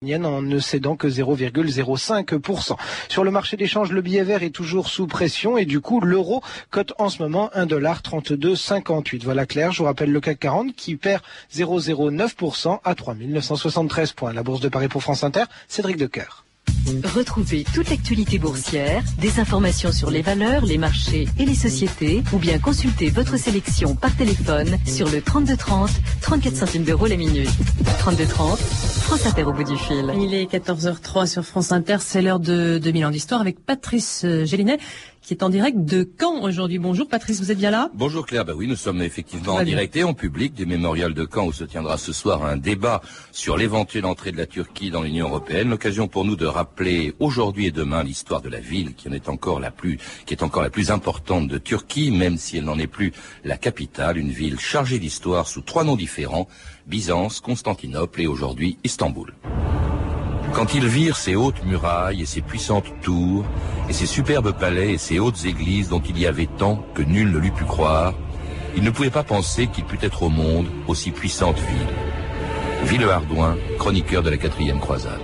en ne cédant que 0,05%. Sur le marché d'échange, le billet vert est toujours sous pression et du coup, l'euro cote en ce moment 1,3258. Voilà clair, je vous rappelle le CAC 40 qui perd 0,09% à 3973 points. La Bourse de Paris pour France Inter, Cédric Decoeur. Retrouvez toute l'actualité boursière, des informations sur les valeurs, les marchés et les sociétés, ou bien consultez votre sélection par téléphone sur le 3230, 34 centimes d'euros la minute. 3230, France Inter au bout du fil. Il est 14h03 sur France Inter, c'est l'heure de 2000 ans d'histoire avec Patrice Gélinet qui est en direct de Caen aujourd'hui. Bonjour Patrice, vous êtes bien là? Bonjour Claire, bah oui, nous sommes effectivement en direct et en public des mémorials de Caen où se tiendra ce soir un débat sur l'éventuelle entrée de la Turquie dans l'Union européenne. L'occasion pour nous de rappeler aujourd'hui et demain l'histoire de la ville qui en est encore la plus, qui est encore la plus importante de Turquie, même si elle n'en est plus la capitale, une ville chargée d'histoire sous trois noms différents, Byzance, Constantinople et aujourd'hui Istanbul. Quand ils virent ces hautes murailles et ces puissantes tours, et ces superbes palais et ces hautes églises dont il y avait tant que nul ne l'eût pu croire, ils ne pouvaient pas penser qu'il pût être au monde aussi puissante ville. Ville Hardouin, chroniqueur de la quatrième croisade.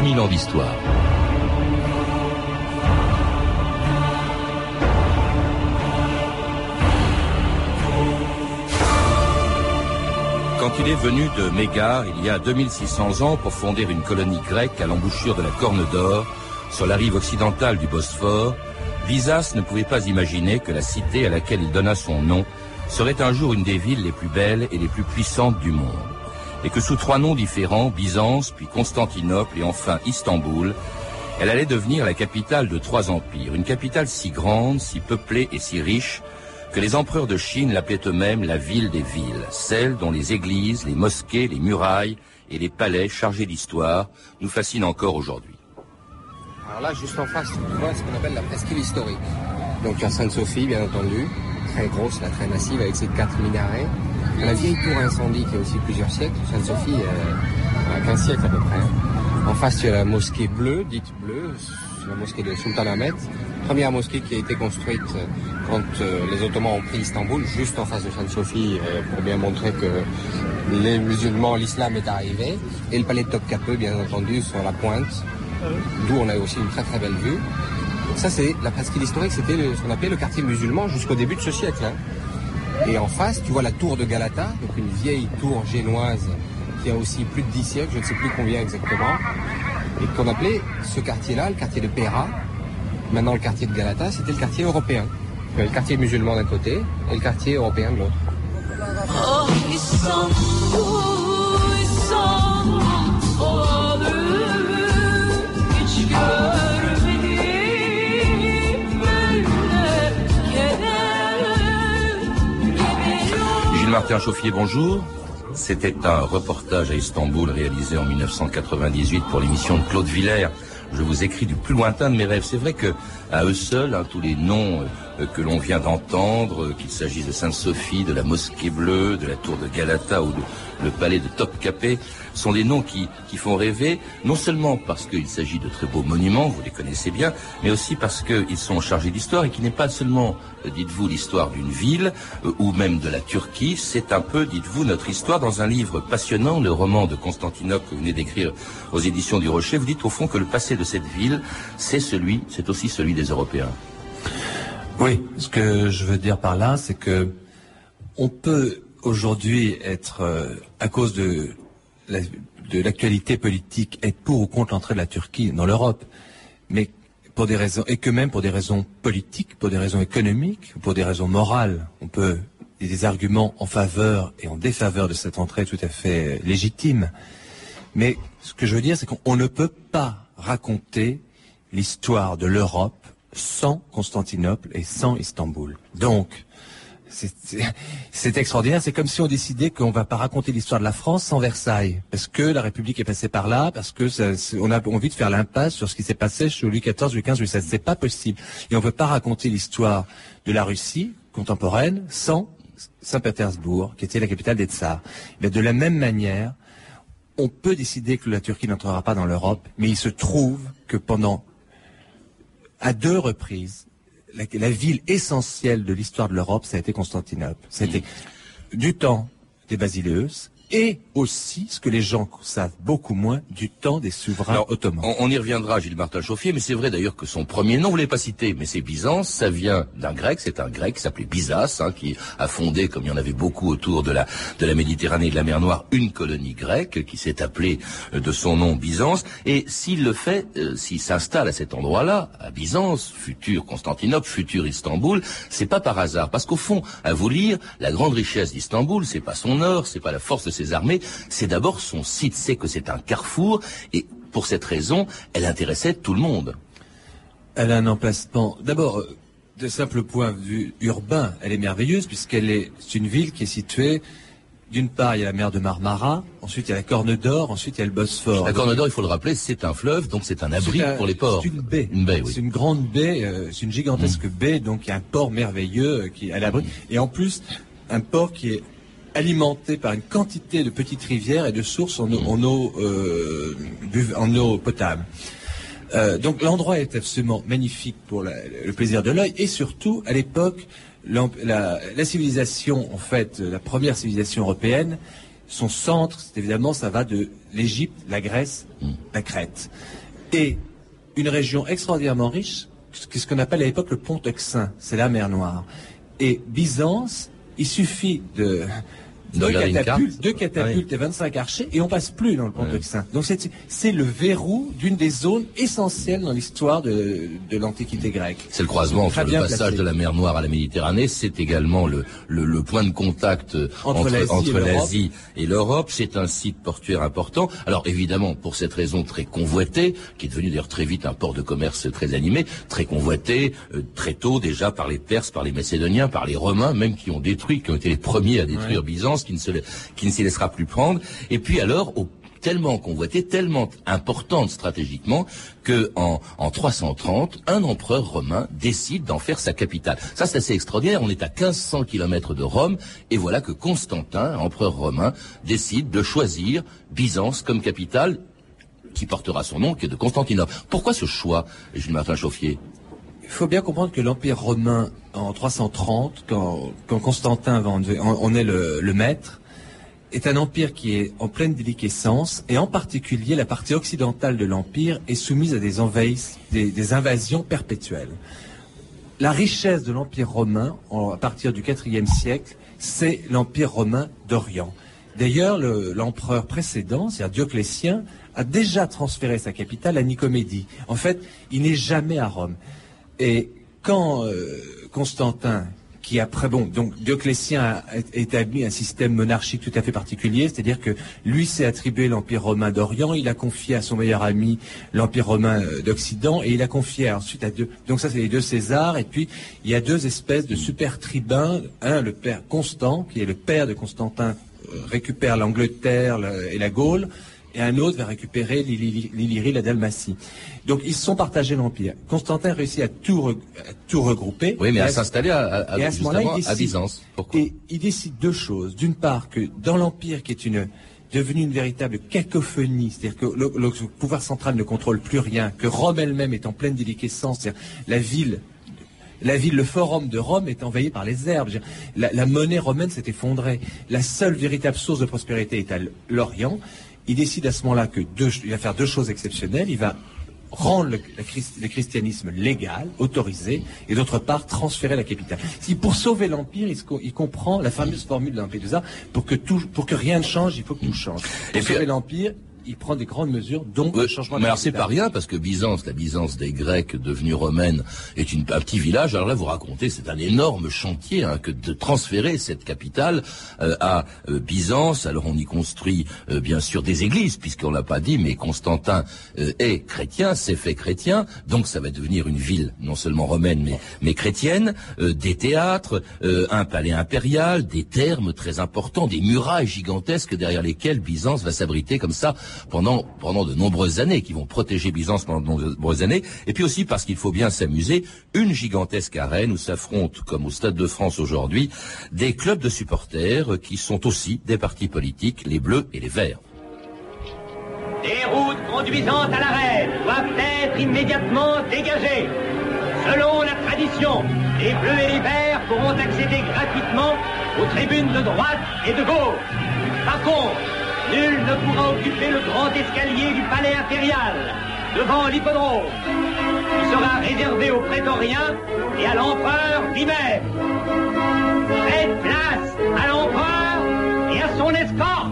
2000 ans d'histoire. Quand il est venu de Mégare il y a 2600 ans pour fonder une colonie grecque à l'embouchure de la Corne d'Or, sur la rive occidentale du Bosphore, Visas ne pouvait pas imaginer que la cité à laquelle il donna son nom serait un jour une des villes les plus belles et les plus puissantes du monde et que sous trois noms différents, Byzance, puis Constantinople et enfin Istanbul, elle allait devenir la capitale de trois empires, une capitale si grande, si peuplée et si riche, que les empereurs de Chine l'appelaient eux-mêmes la ville des villes, celle dont les églises, les mosquées, les murailles et les palais chargés d'histoire nous fascinent encore aujourd'hui. Alors là, juste en face, tu vois ce qu'on appelle la presqu'île historique. Donc il y a Sainte-Sophie, bien entendu, très grosse, très massive, avec ses quatre minarets. La vieille tour incendie qui a aussi plusieurs siècles, Sainte-Sophie euh, a 15 siècles à peu près. En face, il y a la mosquée bleue, dite bleue, la mosquée de Sultan Ahmed. Première mosquée qui a été construite quand euh, les Ottomans ont pris Istanbul, juste en face de Sainte-Sophie, euh, pour bien montrer que les musulmans, l'islam est arrivé. Et le palais de Topkapi, bien entendu, sur la pointe, d'où on a aussi une très très belle vue. Ça, c'est la presqu'île historique, c'était ce qu'on appelait le quartier musulman jusqu'au début de ce siècle. Hein. Et en face, tu vois la tour de Galata, donc une vieille tour génoise qui a aussi plus de 10 siècles, je ne sais plus combien exactement, et qu'on appelait ce quartier-là le quartier de Pera. Maintenant, le quartier de Galata, c'était le quartier européen. Le quartier musulman d'un côté et le quartier européen de l'autre. Chauffier, bonjour. C'était un reportage à Istanbul réalisé en 1998 pour l'émission de Claude Villers. Je vous écris du plus lointain de mes rêves. C'est vrai que à eux seuls, hein, tous les noms euh, que l'on vient d'entendre, euh, qu'il s'agisse de Sainte-Sophie, de la Mosquée Bleue, de la Tour de Galata ou de le palais de Topkapi, sont des noms qui, qui font rêver, non seulement parce qu'il s'agit de très beaux monuments, vous les connaissez bien, mais aussi parce qu'ils sont chargés d'histoire et qui n'est pas seulement, euh, dites-vous, l'histoire d'une ville ou même de la Turquie, c'est un peu, dites-vous, notre histoire dans un livre passionnant, le roman de Constantinople que vous venez d'écrire aux éditions du Rocher. Vous dites au fond que le passé de cette ville, c'est celui, c'est aussi celui des Européens. Oui, ce que je veux dire par là, c'est que on peut aujourd'hui être, euh, à cause de de l'actualité politique, être pour ou contre l'entrée de la Turquie dans l'Europe, mais pour des raisons, et que même pour des raisons politiques, pour des raisons économiques, pour des raisons morales, on peut des arguments en faveur et en défaveur de cette entrée tout à fait légitime. Mais ce que je veux dire, c'est qu'on ne peut pas raconter l'histoire de l'Europe sans Constantinople et sans Istanbul. Donc, c'est extraordinaire. C'est comme si on décidait qu'on va pas raconter l'histoire de la France sans Versailles, parce que la République est passée par là, parce que on a envie de faire l'impasse sur ce qui s'est passé chez Louis XIV, Louis XV, Louis XVI. C'est pas possible. Et on ne peut pas raconter l'histoire de la Russie contemporaine sans Saint-Pétersbourg, qui était la capitale des Tsars. Mais de la même manière, on peut décider que la Turquie n'entrera pas dans l'Europe, mais il se trouve que pendant, à deux reprises, la, ville essentielle de l'histoire de l'Europe, ça a été Constantinople. Été du temps des Basileus, et aussi, ce que les gens savent beaucoup moins, du temps des souverains ottomans. On, y reviendra, Gilles Martin Chauffier, mais c'est vrai d'ailleurs que son premier nom, vous l'avez pas cité, mais c'est Byzance, ça vient d'un grec, c'est un grec qui s'appelait Byzas, hein, qui a fondé, comme il y en avait beaucoup autour de la, de la Méditerranée et de la mer Noire, une colonie grecque qui s'est appelée euh, de son nom Byzance, et s'il le fait, euh, s'il s'installe à cet endroit-là, à Byzance, futur Constantinople, futur Istanbul, c'est pas par hasard, parce qu'au fond, à vous lire, la grande richesse d'Istanbul, c'est pas son or, c'est pas la force de ses armées, c'est d'abord son site, c'est que c'est un carrefour, et pour cette raison, elle intéressait tout le monde. Elle a un emplacement, d'abord, euh, de simple point de vue urbain, elle est merveilleuse, puisqu'elle est, une ville qui est située d'une part, il y a la mer de Marmara, ensuite il y a la Corne d'Or, ensuite il y a le Bosphore. La Corne d'Or, il faut le rappeler, c'est un fleuve, donc c'est un abri pour les ports. C'est une baie. Une baie, oui. C'est une grande baie, euh, c'est une gigantesque mm. baie, donc il y a un port merveilleux euh, qui est à l'abri. Et en plus, un port qui est alimenté par une quantité de petites rivières et de sources en eau, euh, en eau, potable. Euh, donc l'endroit est absolument magnifique pour le plaisir de l'œil et surtout à l'époque la, civilisation en fait la première civilisation européenne son centre c'est évidemment ça va de l'Égypte la Grèce mm. la Crète et une région extraordinairement riche ce qu'on appelle à l'époque le pont Euxin c'est la mer Noire et Byzance il suffit de deux catapultes, deux catapultes et 25 archers, et on passe plus dans le pont de Saint. Donc c'est le verrou d'une des zones essentielles dans l'histoire de, de l'Antiquité grecque. C'est le croisement entre le passage de la mer Noire à la Méditerranée, c'est également le, le, le, point de contact entre, entre l'Asie et l'Europe. C'est un site portuaire important. Alors évidemment, pour cette raison très convoité, qui est devenu d'ailleurs très vite un port de commerce très animé, très convoité, euh, très tôt déjà par les Perses, par les Macédoniens, par les Romains, même qui ont détruit, qui ont été les premiers à détruire Byzance qui ne s'y laissera plus prendre. Et puis alors, tellement convoité, tellement importante stratégiquement, que en, en 330, un empereur romain décide d'en faire sa capitale. Ça, c'est assez extraordinaire. On est à 1500 kilomètres de Rome, et voilà que Constantin, empereur romain, décide de choisir Byzance comme capitale qui portera son nom, qui est de Constantinople. Pourquoi ce choix, Jules Martin Chauffier? Il faut bien comprendre que l'Empire romain, en 330, quand, Constantin en, est le, maître, est un empire qui est en pleine déliquescence, et en particulier la partie occidentale de l'empire est soumise à des, des, invasions perpétuelles. La richesse de l'empire romain, à partir du IVe siècle, c'est l'empire romain d'Orient. D'ailleurs, l'empereur précédent, c'est-à-dire Dioclétien, a déjà transféré sa capitale à Nicomédie. En fait, il n'est jamais à Rome. Et quand euh, Constantin, qui après, bon, donc Dioclétien a établi un système monarchique tout à fait particulier, c'est-à-dire que lui s'est attribué l'Empire romain d'Orient, il a confié à son meilleur ami l'Empire romain euh, d'Occident, et il a confié ensuite à deux, donc ça c'est les deux Césars, et puis il y a deux espèces de super tribuns, un le père Constant, qui est le père de Constantin, euh, récupère l'Angleterre et la Gaule, et un autre va récupérer l'Illyrie, la Dalmatie. Donc ils se sont partagés l'empire. Constantin réussit à tout, tout regrouper. Oui, mais à, s'installer à, à, à, à Byzance. Pourquoi Et il décide deux choses. D'une part, que dans l'empire qui est une devenue une véritable cacophonie, c'est-à-dire que le, pouvoir central ne contrôle plus rien, que Rome elle-même est en pleine déliquescence, c'est-à-dire la ville la ville, le forum de Rome est envahi par les herbes. La, la monnaie romaine s'est effondrée. La seule véritable source de prospérité est à l'Orient. Il décide à ce moment-là que il va faire deux choses exceptionnelles. Il va rendre le, christianisme légal, autorisé, et d'autre part transférer la capitale. Si pour sauver l'empire, il, comprend la fameuse formule de l'Empire pour que tout, pour que rien ne change, il faut que tout change. Pour sauver l'empire, il prend des grandes mesures, dont le changement Mais alors c'est pas rien, parce que Byzance, la Byzance des Grecs devenue romaine, est une, un petit village. Alors là, vous racontez, c'est un énorme chantier hein, que de transférer cette capitale euh, à euh, Byzance. Alors on y construit euh, bien sûr des églises, puisqu'on l'a pas dit, mais Constantin est chrétien, s'est fait chrétien, donc ça va devenir une ville non seulement romaine, mais, mais chrétienne, des théâtres, un palais impérial, des thermes très importants, des murailles gigantesques derrière lesquelles Byzance va s'abriter comme ça pendant, pendant de nombreuses années, qui vont protéger Byzance pendant de nombreuses années, et puis aussi parce qu'il faut bien s'amuser, une gigantesque arène où s'affrontent, comme au Stade de France aujourd'hui, des clubs de supporters qui sont aussi des partis politiques, les bleus et les verts. Les routes conduisant à l'arène doivent être immédiatement dégagées. Selon la tradition, les bleus et les verts pourront accéder gratuitement aux tribunes de droite et de gauche. Par contre, nul ne pourra occuper le grand escalier du palais impérial devant l'hippodrome, qui sera réservé aux prétoriens et à l'empereur lui-même. Faites place à l'empereur et à son escorte.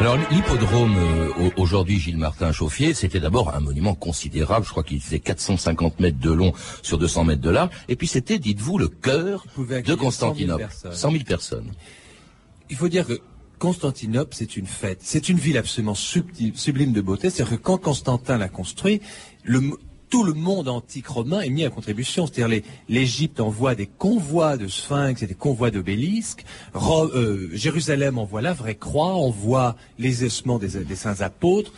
Alors l'hippodrome euh, aujourd'hui Gilles Martin Chauffier, c'était d'abord un monument considérable, je crois qu'il faisait 450 mètres de long sur 200 mètres de large, et puis c'était, dites-vous, le cœur de Constantinople. 100 000 personnes. Il faut dire que Constantinople, c'est une fête. C'est une ville absolument sublime de beauté. C'est-à-dire que quand Constantin l'a construit, le, tout le monde antique romain est mis à contribution. C'est-à-dire l'Égypte envoie des convois de sphinx et des convois d'obélisques. Euh, Jérusalem envoie la vraie croix, envoie les ossements des, saints apôtres.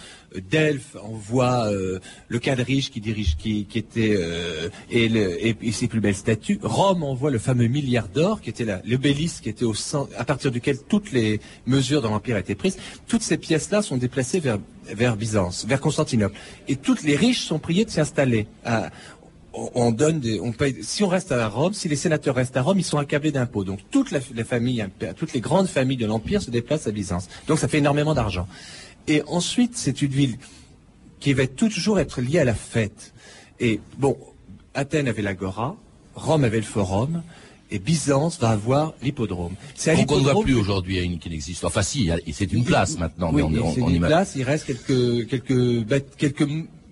Delphes envoie euh, le quadrige qui dirige, qui, était euh, et, et, ses plus belles statues. Rome envoie le fameux milliard d'or qui était l'obélisque qui était au centre, à partir duquel toutes les mesures dans l'empire étaient prises. Toutes ces pièces-là sont déplacées vers vers Byzance, vers Constantinople. Et toutes les riches sont priés de s'y installer. si on reste à Rome, si les sénateurs restent à Rome, ils sont accablés d'impôts. Donc toutes les grandes familles de l'Empire se déplacent à Byzance. Donc ça fait énormément d'argent. Et ensuite, c'est une ville qui va toujours être liée à la fête. Et bon, Athènes avait l'agora, Rome avait le forum, et Byzance va avoir l'hippodrome. C'est ne voit plus aujourd'hui une qui n'existe. Enfin si, c'est une place maintenant. Oui, c'est une place. Il reste quelques quelques quelques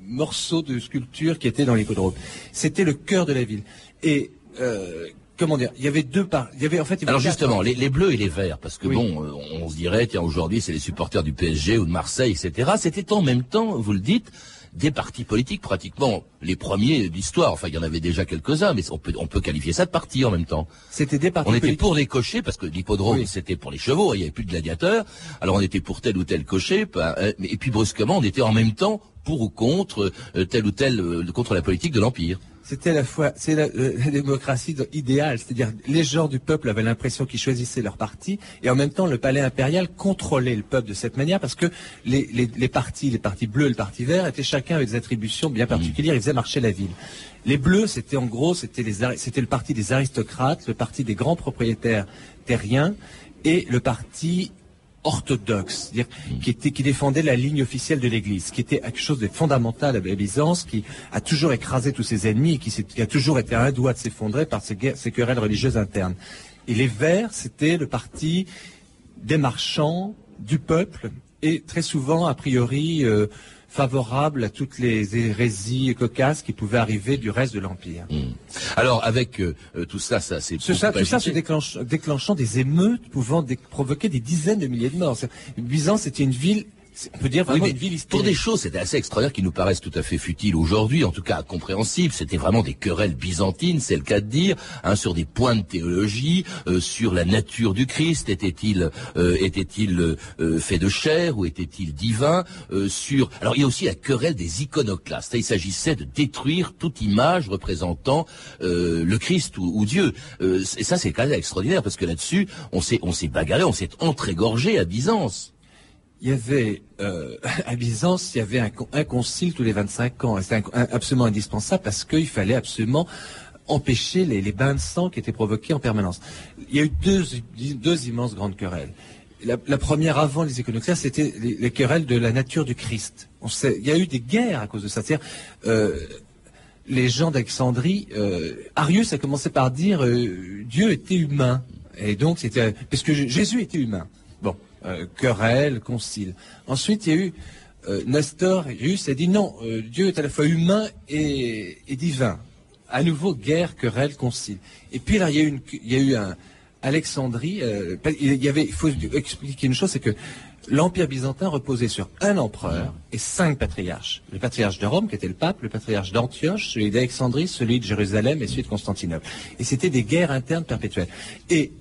morceaux de sculpture qui étaient dans l'hippodrome. C'était le cœur de la ville. Et euh, comment dire Il y avait deux parts. Il y avait en fait. Alors justement, les, bleus et les verts, parce que bon, euh, on, se dirait tiens aujourd'hui c'est les supporters du PSG ou de Marseille, etc. C'était en même temps, vous le dites, des partis politiques, pratiquement les premiers d'histoire. Enfin, il y en avait déjà quelques-uns, mais on peut, on peut qualifier ça de partis en même temps. C'était des partis On était pour les cochers, parce que l'hippodrome, c'était pour les chevaux, il n'y avait plus de gladiateurs. Alors on était pour tel ou tel cocher, euh, et puis brusquement, on était en même temps pour ou contre euh, tel ou tel, euh, contre la politique de l'Empire c'était la fois, c'est la, démocratie idéale, c'est-à-dire les gens du peuple avaient l'impression qu'ils choisissaient leur parti, et en même temps le palais impérial contrôlait le peuple de cette manière parce que les, les, partis, les partis bleus et le parti vert étaient chacun avec des attributions bien particulières, ils faisaient marcher la ville. Les bleus, c'était en gros, c'était c'était le parti des aristocrates, le parti des grands propriétaires terriens, et le parti orthodoxe, qui, était, qui défendait la ligne officielle de l'Église, qui était quelque chose de fondamental à Byzance, qui a toujours écrasé tous ses ennemis qui, a toujours été à un doigt de s'effondrer par ces, querelles religieuses internes. Et les Verts, c'était le parti des marchands, du peuple, et très souvent, a priori, euh, favorable à toutes les hérésies cocasses qui pouvaient arriver du reste de l'Empire. Hmm. Alors, avec euh, euh, tout ça, ça c'est... tout ça se déclenchant des émeutes pouvant provoquer des dizaines de milliers de morts. Byzance était une ville on peut dire vraiment une ville Pour des choses, c'était assez extraordinaire qui nous paraissent tout à fait futiles aujourd'hui, en tout cas compréhensibles. C'était vraiment des querelles byzantines, c'est le cas de dire, hein, sur des points de théologie, euh, sur la nature du Christ. Était-il euh, était-il euh, fait de chair ou était-il divin Sur alors il y a aussi la querelle des iconoclastes. Il s'agissait de détruire toute image représentant le Christ ou, ou Dieu. et ça, c'est quand même extraordinaire parce que là-dessus, on s'est on s'est bagarré, on s'est entrégorgé à Byzance il y avait euh, à Byzance, il y avait un, concile tous les 25 ans. C'était absolument indispensable parce qu'il fallait absolument empêcher les, bains de sang qui étaient provoqués en permanence. Il y a eu deux, deux immenses grandes querelles. La, première avant les iconoclastes, c'était les, querelles de la nature du Christ. Il y a eu des guerres à cause de ça. Euh, les gens d'Alexandrie, euh, Arius a commencé par dire Dieu était humain. Et donc, c'était parce que Jésus était humain. Bon, euh, querelle, concile. Ensuite, il y a eu euh, Nestorius a dit non, euh, Dieu est à la fois humain et, divin. À nouveau, guerre, querelle, concile. Et puis là, il y a eu, il y a eu un Alexandrie. Euh, il y avait, il faut expliquer une chose, c'est que l'empire byzantin reposait sur un empereur et cinq patriarches. Le patriarche de Rome, qui était le pape, le patriarche d'Antioche, celui d'Alexandrie, celui de Jérusalem et celui de Constantinople. Et c'était des guerres internes perpétuelles. Et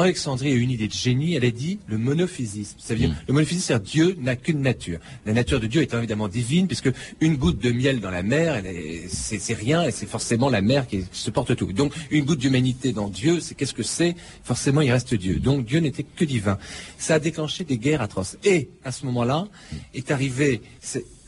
Alexandrie a eu une idée de génie, elle a dit le monophysisme. C'est-à-dire, le monophysisme, c'est Dieu n'a qu'une nature. La nature de Dieu est évidemment divine, puisque une goutte de miel dans la mer, c'est rien, et c'est forcément la mer qui, qui supporte tout. Donc, une goutte d'humanité dans Dieu, c'est qu'est-ce que c'est? Forcément, il reste Dieu. Donc, Dieu n'était que divin. Ça a déclenché des guerres atroces. Et, à ce moment-là, est arrivé...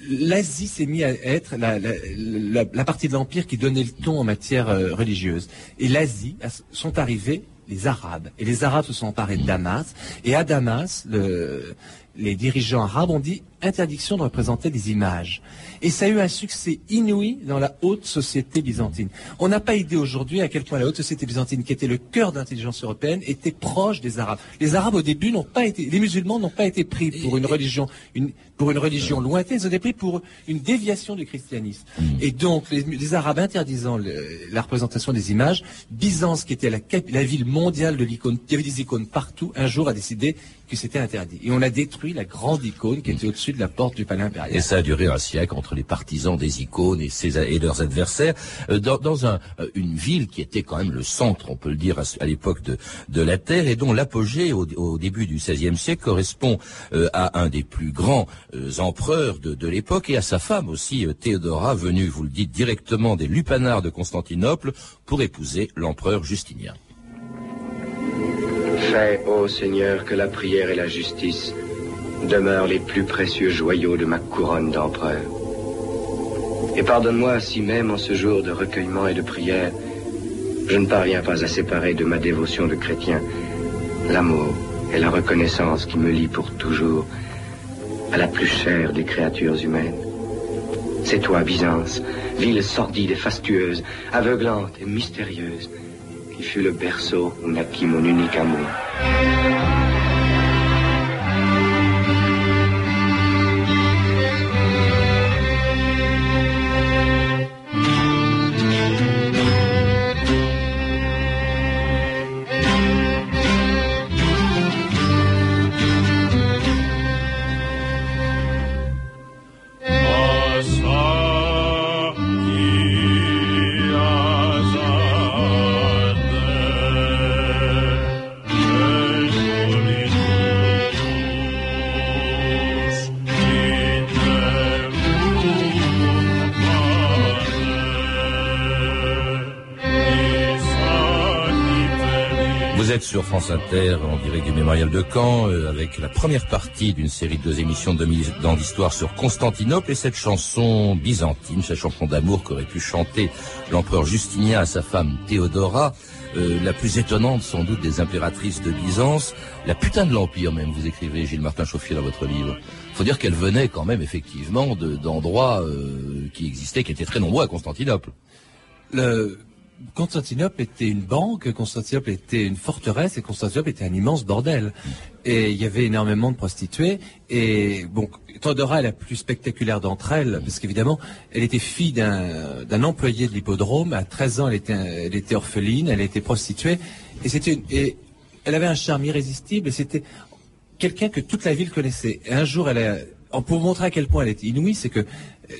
L'Asie s'est mise à être la, la- la- la partie de l'Empire qui donnait le ton en matière euh, religieuse. Et l'Asie sont arrivés les Arabes. Et les Arabes se sont emparés de Damas. Et à Damas, le- les dirigeants arabes ont dit interdiction de représenter des images. Et ça a eu un succès inouï dans la haute société byzantine. On n'a pas idée aujourd'hui à quel point la haute société byzantine, qui était le cœur d'intelligence européenne, était proche des Arabes. Les Arabes au début n'ont pas été, les musulmans n'ont pas été pris pour une religion, une, pour une religion lointaine, ils ont été pris pour une déviation du christianisme. Et donc les, les Arabes interdisant le- la représentation des images, Byzance, qui était la, la ville mondiale de l'icône, il y avait des icônes partout, un jour a décidé que c'était interdit. Et on a détruit la grande icône qui était au-dessus de la porte du palais impérial. Et ça a duré un siècle entre les partisans des icônes et, leurs adversaires, euh, dans, euh, une ville qui était quand même le centre, on peut le dire, à, l'époque de, la Terre, et dont l'apogée au, début du XVIe siècle correspond euh, à un des plus grands empereurs de, l'époque, et à sa femme aussi, Théodora, venue, vous le dites, directement des lupanards de Constantinople pour épouser l'empereur Justinien. Fais, ô Seigneur, que la prière et la justice demeurent les plus précieux joyaux de ma couronne d'empereur. Et pardonne-moi si même en ce jour de recueillement et de prière, je ne parviens pas à séparer de ma dévotion de chrétien l'amour et la reconnaissance qui me lient pour toujours à la plus chère des créatures humaines. C'est toi, Byzance, ville sordide et fastueuse, aveuglante et mystérieuse, qui fut le berceau où naquit mon unique amour. Sur France Inter, en direct du mémorial de Caen, euh, avec la première partie d'une série de deux émissions de 2000 ans d'histoire sur Constantinople et cette chanson byzantine, cette chanson d'amour qu'aurait pu chanter l'empereur Justinien à sa femme Théodora, euh, la plus étonnante sans doute des impératrices de Byzance, la putain de l'empire même, vous écrivez Gilles Martin Chauffier dans votre livre. Faut dire qu'elle venait quand même effectivement de- d'endroits euh, qui existaient, qui étaient très nombreux à Constantinople. le Constantinople était une banque, Constantinople était une forteresse et Constantinople était un immense bordel. Et il y avait énormément de prostituées. Et bon, Théodora est la plus spectaculaire d'entre elles, parce qu'évidemment, elle était fille d'un employé de l'hippodrome. À 13 ans, elle était, orpheline, elle était prostituée. Et c'était et elle avait un charme irrésistible. C'était quelqu'un que toute la ville connaissait. Et un jour, elle a, pour montrer à quel point elle était inouïe, c'est que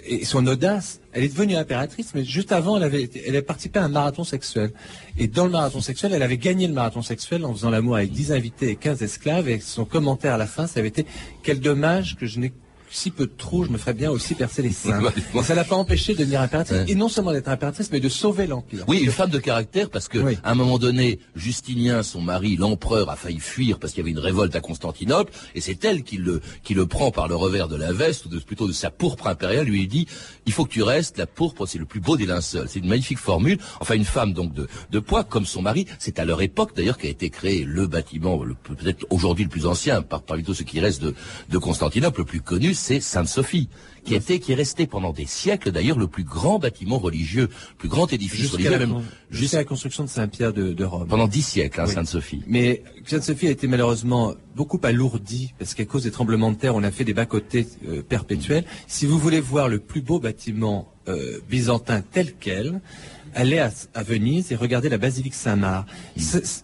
et son audace, elle est devenue impératrice, mais juste avant, elle avait, elle a participé à un marathon sexuel. Et dans le marathon sexuel, elle avait gagné le marathon sexuel en faisant l'amour avec 10 invités et 15 esclaves. Et son commentaire à la fin, ça avait été quel dommage que je n'ai si peu de trous, je me ferais bien aussi percer les seins. Et ça l'a pas empêché de devenir impératrice, Ouais. et non seulement d'être impératrice, mais de sauver l'empire. Oui, une femme de caractère, parce que Oui. à un moment donné, Justinien, son mari, l'empereur, a failli fuir parce qu'il y avait une révolte à Constantinople, et c'est elle qui le, qui le prend par le revers de la veste, ou de, plutôt de sa pourpre impériale, lui dit, il faut que tu restes, la pourpre, c'est le plus beau des linceuls. C'est une magnifique formule. Enfin, une femme donc de, de poids, comme son mari, c'est à leur époque d'ailleurs qu'a été créé le bâtiment, peut-être aujourd'hui le plus ancien, par, parmi tous ceux qui restent de, de Constantinople, le plus connu, c'est Sainte-Sophie, qui était, qui est resté pendant des siècles d'ailleurs le plus grand bâtiment religieux, le plus grand édifice Jusqu'à religieux, la, même con- jusqu'à la construction de Saint-Pierre de, de Rome. pendant dix siècles, hein, Oui. Sainte-Sophie. Mais Sainte-Sophie a été malheureusement beaucoup alourdie parce qu'à cause des tremblements de terre, on a fait des bas-côtés euh, perpétuels. Si vous voulez voir le plus beau bâtiment euh, byzantin tel quel, allez à, Venise et regardez la basilique Saint-Marc.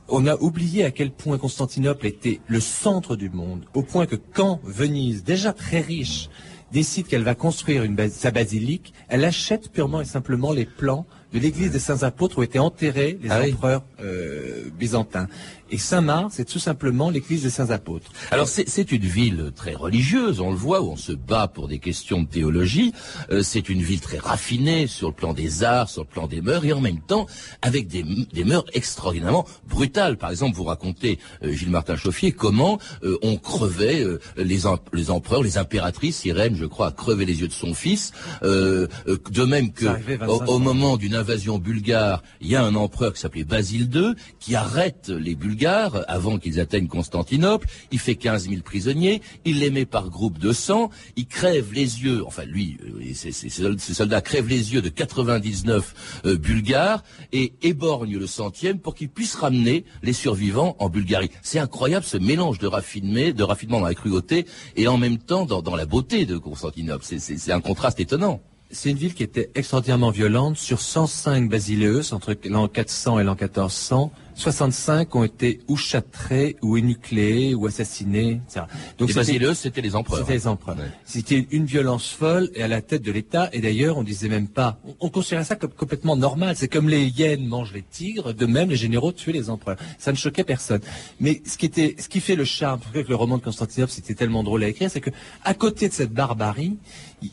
On a oublié à quel point Constantinople était le centre du monde, au point que quand Venise, déjà très riche, décide qu'elle va construire sa basilique, elle achète purement et simplement les plans de l'église des saints apôtres où étaient enterrés les Ah oui. empereurs euh, byzantin. Et Saint-Marc, c'est tout simplement l'église des saints apôtres. Alors c'est une ville très religieuse, on le voit, où on se bat pour des questions de théologie. Euh, c'est une ville très raffinée sur le plan des arts, sur le plan des mœurs, et en même temps avec des, des mœurs extraordinairement brutales. Par exemple, vous racontez, euh, Gilles Martin Chauffier, comment euh, on crevait les, les empereurs, les impératrices, Irène, je crois, a crevé les yeux de son fils. de même que au, au moment d'une invasion bulgare, il y a un empereur qui s'appelait Basile II qui arrête les Bulgares avant qu'ils atteignent Constantinople. Il fait 15 000 prisonniers. Il les met par groupe de 100. Il crève les yeux, enfin lui, euh, ces soldats crèvent les yeux de 99 euh, Bulgares et éborgne le centième pour qu'ils puissent ramener les survivants en Bulgarie. C'est incroyable ce mélange de raffinement, de raffinement dans la cruauté et en même temps dans la beauté de Constantinople. C'est un contraste étonnant. C'est une ville qui était extraordinairement violente. Sur 105 basileus entre l'an 400 et l'an 1400, 65 ont été ou châtrés, ou énucléés, ou assassinés, etc. Donc les basileus, c'était les empereurs. C'était les empereurs. C'était une violence folle et à la tête de l'État. Et d'ailleurs, on disait même pas, on, considérait ça comme complètement normal. C'est comme les hyènes mangent les tigres, de même les généraux tuaient les empereurs. Ça ne choquait personne. Mais ce qui était, ce qui fait le charme, que le roman de Constantinople, c'était tellement drôle à écrire, c'est que à côté de cette barbarie,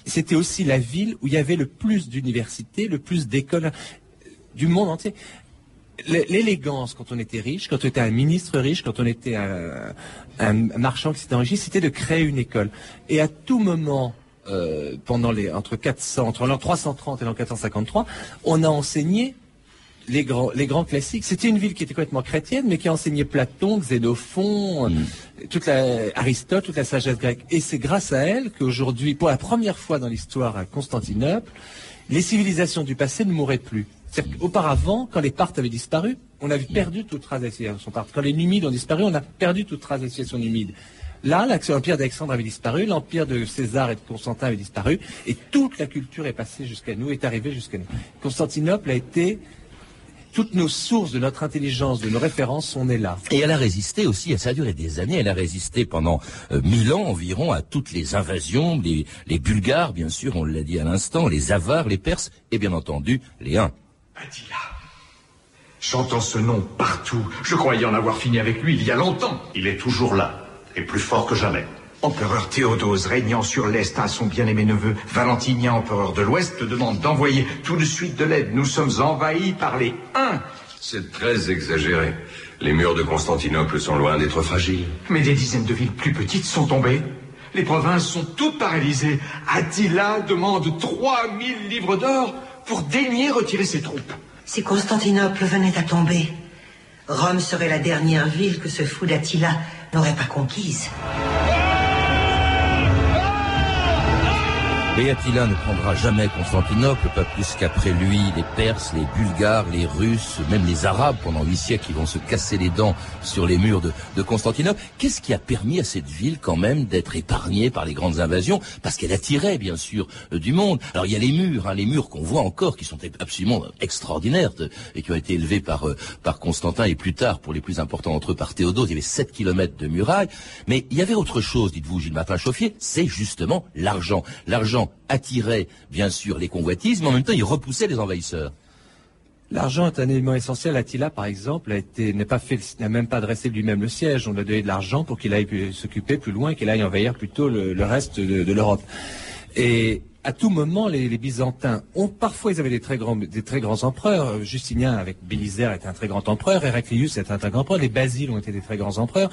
c'était aussi la ville où il y avait le plus d'universités, le plus d'écoles du monde entier. L'élégance quand on était riche, quand on était un ministre riche, quand on était un, marchand qui s'était enrichi, c'était de créer une école. Et à tout moment, euh, pendant les entre 400, entre l'an 330 et l'an 453, on a enseigné les grands, les grands classiques. C'était une ville qui était complètement chrétienne, mais qui enseignait Platon, Xénophon, mm. toute la, Aristote, toute la sagesse grecque. Et c'est grâce à elle qu'aujourd'hui, pour la première fois dans l'histoire à Constantinople, les civilisations du passé ne mouraient plus. Auparavant, quand les Parthes avaient disparu, on avait perdu toute trace d'excitation Parthes. Quand les Numides ont disparu, on a perdu toute trace d'excitation numide. Là, l'empire d'Alexandre avait disparu, l'empire de César et de Constantin avait disparu, et toute la culture est passée jusqu'à nous, est arrivée jusqu'à nous. Constantinople a été toutes nos sources de notre intelligence, de nos références sont nées là. Et elle a résisté aussi, ça a duré des années, elle a résisté pendant euh, mille ans environ à toutes les invasions, les, les Bulgares, bien sûr, on l'a dit à l'instant, les Avars, les Perses, et bien entendu, les Huns. Attila. J'entends ce nom partout. Je croyais en avoir fini avec lui il y a longtemps. Il est toujours là, et plus fort que jamais. Empereur Théodose, régnant sur l'Est à son bien-aimé neveu, Valentinien, empereur de l'Ouest, te demande d'envoyer tout de suite de l'aide. Nous sommes envahis par les Huns. C'est très exagéré. Les murs de Constantinople sont loin d'être fragiles. Mais des dizaines de villes plus petites sont tombées. Les provinces sont toutes paralysées. Attila demande 3000 livres d'or pour daigner retirer ses troupes. Si Constantinople venait à tomber, Rome serait la dernière ville que ce fou d'Attila n'aurait pas conquise. Mais Attila ne prendra jamais Constantinople, pas plus qu'après lui, les Perses, les Bulgares, les Russes, même les Arabes pendant huit siècles qui vont se casser les dents sur les murs de, Constantinople. Qu'est-ce qui a permis à cette ville quand même d'être épargnée par les grandes invasions? Parce qu'elle attirait bien sûr euh, du monde. Alors il y a les murs, hein, les murs qu'on voit encore, qui sont absolument extraordinaires et qui ont été élevés par, euh, par Constantin et plus tard pour les plus importants d'entre eux par Théodose. Il y avait 7 kilomètres de murailles. Mais il y avait autre chose, dites-vous, Gilles Martin Chauffier, c'est justement. L'argent attirait bien sûr les convoitises, mais en même temps il repoussait les envahisseurs. L'argent est un élément essentiel. Attila, par exemple, a été, n'a même pas dressé lui-même le siège. On lui a donné de l'argent pour qu'il aille s'occuper plus loin, qu'il aille envahir plutôt le, reste de, l'Europe. Et à tout moment, les, Byzantins ont parfois, ils avaient des très grands, des très grands empereurs. Justinien avec Bélisère était un très grand empereur. Héraclius était un très grand empereur. Les Basiles ont été des très grands empereurs.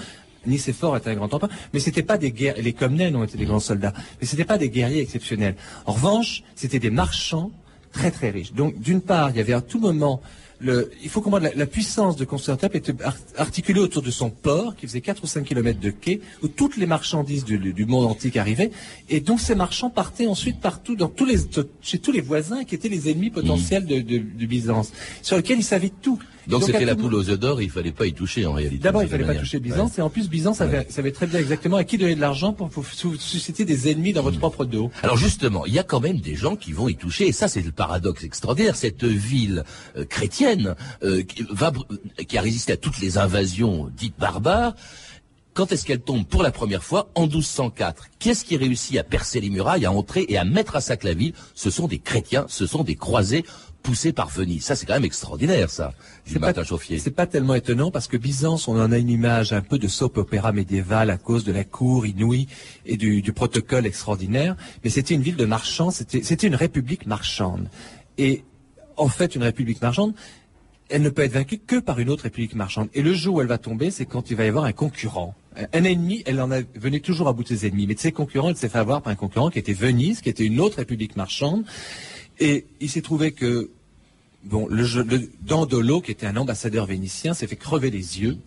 Nicéphore était un grand empereur, mais c'était pas des guerres. Les Comnènes ont été des grands soldats, mais c'était pas des guerriers exceptionnels. En revanche, c'était des marchands très très riches. Donc, d'une part, il y avait à tout moment il faut comprendre la, puissance de Constantinople était articulée autour de son port, qui faisait 4 ou 5 kilomètres de quai, où toutes les marchandises du, monde antique arrivaient. Et donc ces marchands partaient ensuite partout, dans tous les, chez tous les voisins qui étaient les ennemis potentiels de Byzance, sur lesquels ils savaient tout. Donc c'était la poule aux œufs d'or, il fallait pas y toucher en réalité. D'abord, il fallait pas toucher Byzance, et en plus Byzance savait, très bien exactement à qui donner de l'argent pour, susciter des ennemis dans votre hmm. propre dos? Alors justement, il y a quand même des gens qui vont y toucher, et ça c'est le paradoxe extraordinaire. Cette ville euh, chrétienne euh, qui, va, qui a résisté à toutes les invasions dites barbares, quand est-ce qu'elle tombe pour la première fois? En 1204. Qu'est-ce qui réussit à percer les murailles, à entrer et à mettre à sac la ville? Ce sont des chrétiens, ce sont des croisés poussé par Venise. Ça, c'est quand même extraordinaire, ça. C'est pas, c'est pas tellement étonnant parce que Byzance, on en a une image un peu de soap opéra médiéval à cause de la cour inouïe et du, du protocole extraordinaire. Mais c'était une ville de marchands, c'était, c'était une république marchande. Et en fait, une république marchande, elle ne peut être vaincue que par une autre république marchande. Et le jour où elle va tomber, c'est quand il va y avoir un concurrent. Un ennemi, elle en a, venait toujours à bout de ses ennemis. Mais de ses concurrents, elle s'est fait avoir par un concurrent qui était Venise, qui était une autre république marchande. Et il s'est trouvé que, bon, le, le Dandolo, qui était un ambassadeur vénitien, s'est fait crever les yeux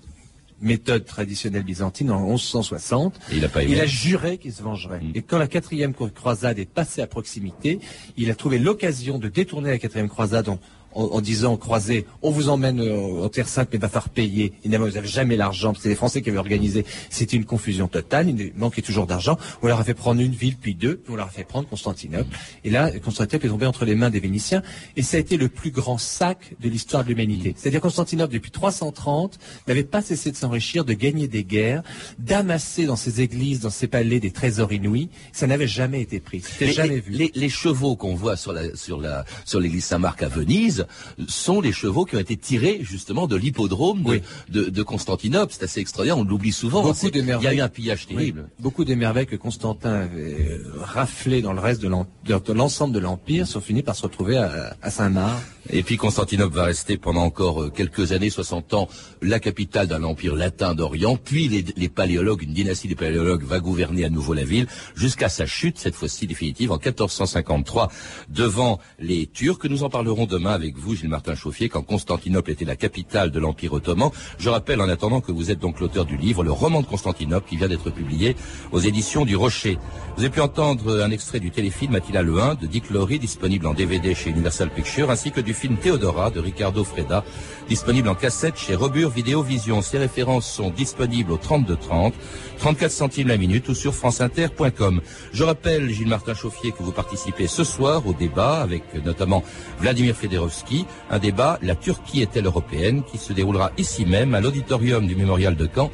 méthode traditionnelle byzantine en 1160. il, a pas il a juré qu'il se vengerait. Mm. Et quand la quatrième croisade est passée à proximité, il a trouvé l'occasion de détourner la quatrième croisade en, en, disant croisé, on vous emmène en Terre Sainte, mais il va falloir payer. Évidemment, vous n'avez jamais l'argent. C'est les Français qui avaient organisé. C'était une confusion totale. Il manquait toujours d'argent. On leur a fait prendre une ville, puis deux. Puis on leur a fait prendre Constantinople. Et là, Constantinople est tombé entre les mains des Vénitiens. Et ça a été le plus grand sac de l'histoire de l'humanité. C'est-à-dire Constantinople, depuis 330, n'avait pas cessé de s'enrichir, de gagner des guerres, d'amasser dans ses églises, dans ses palais des trésors inouïs. Ça n'avait jamais été pris. C'était jamais vu. Les, les chevaux qu'on voit sur la, sur la, sur l'église Saint-Marc à Venise, sont les chevaux qui ont été tirés justement de l'hippodrome de, Constantinople. C'est assez extraordinaire, on l'oublie souvent. Beaucoup Il y a eu un pillage terrible. Beaucoup des merveilles que Constantin avait raflé dans le reste de l'ensemble de l'Empire sont finis par se retrouver à, à Saint-Marc. Et puis Constantinople va rester pendant encore euh, quelques années, 60 ans, la capitale d'un empire latin d'Orient. Puis les, paléologues, une dynastie des paléologues va gouverner à nouveau la ville jusqu'à sa chute, cette fois-ci définitive, en 1453, devant les Turcs. Nous en parlerons demain avec vous, Gilles-Martin Chauffier, quand Constantinople était la capitale de l'Empire ottoman. Je rappelle en attendant que vous êtes donc l'auteur du livre Le roman de Constantinople qui vient d'être publié aux éditions du Rocher. Vous avez pu entendre un extrait du téléfilm Attila le 1 de Dick Laurie, disponible en DVD chez Universal Pictures, ainsi que du film Théodora de Ricardo Freda, disponible en cassette chez Robur Vidéo Vision. Ces références sont disponibles au 3230, 34 centimes la minute ou sur franceinter.com. Je rappelle, Gilles Martin Chauffier, que vous participez ce soir au débat avec notamment Vladimir Federovski, un débat La Turquie est-elle européenne qui se déroulera ici même à l'auditorium du Mémorial de Caen.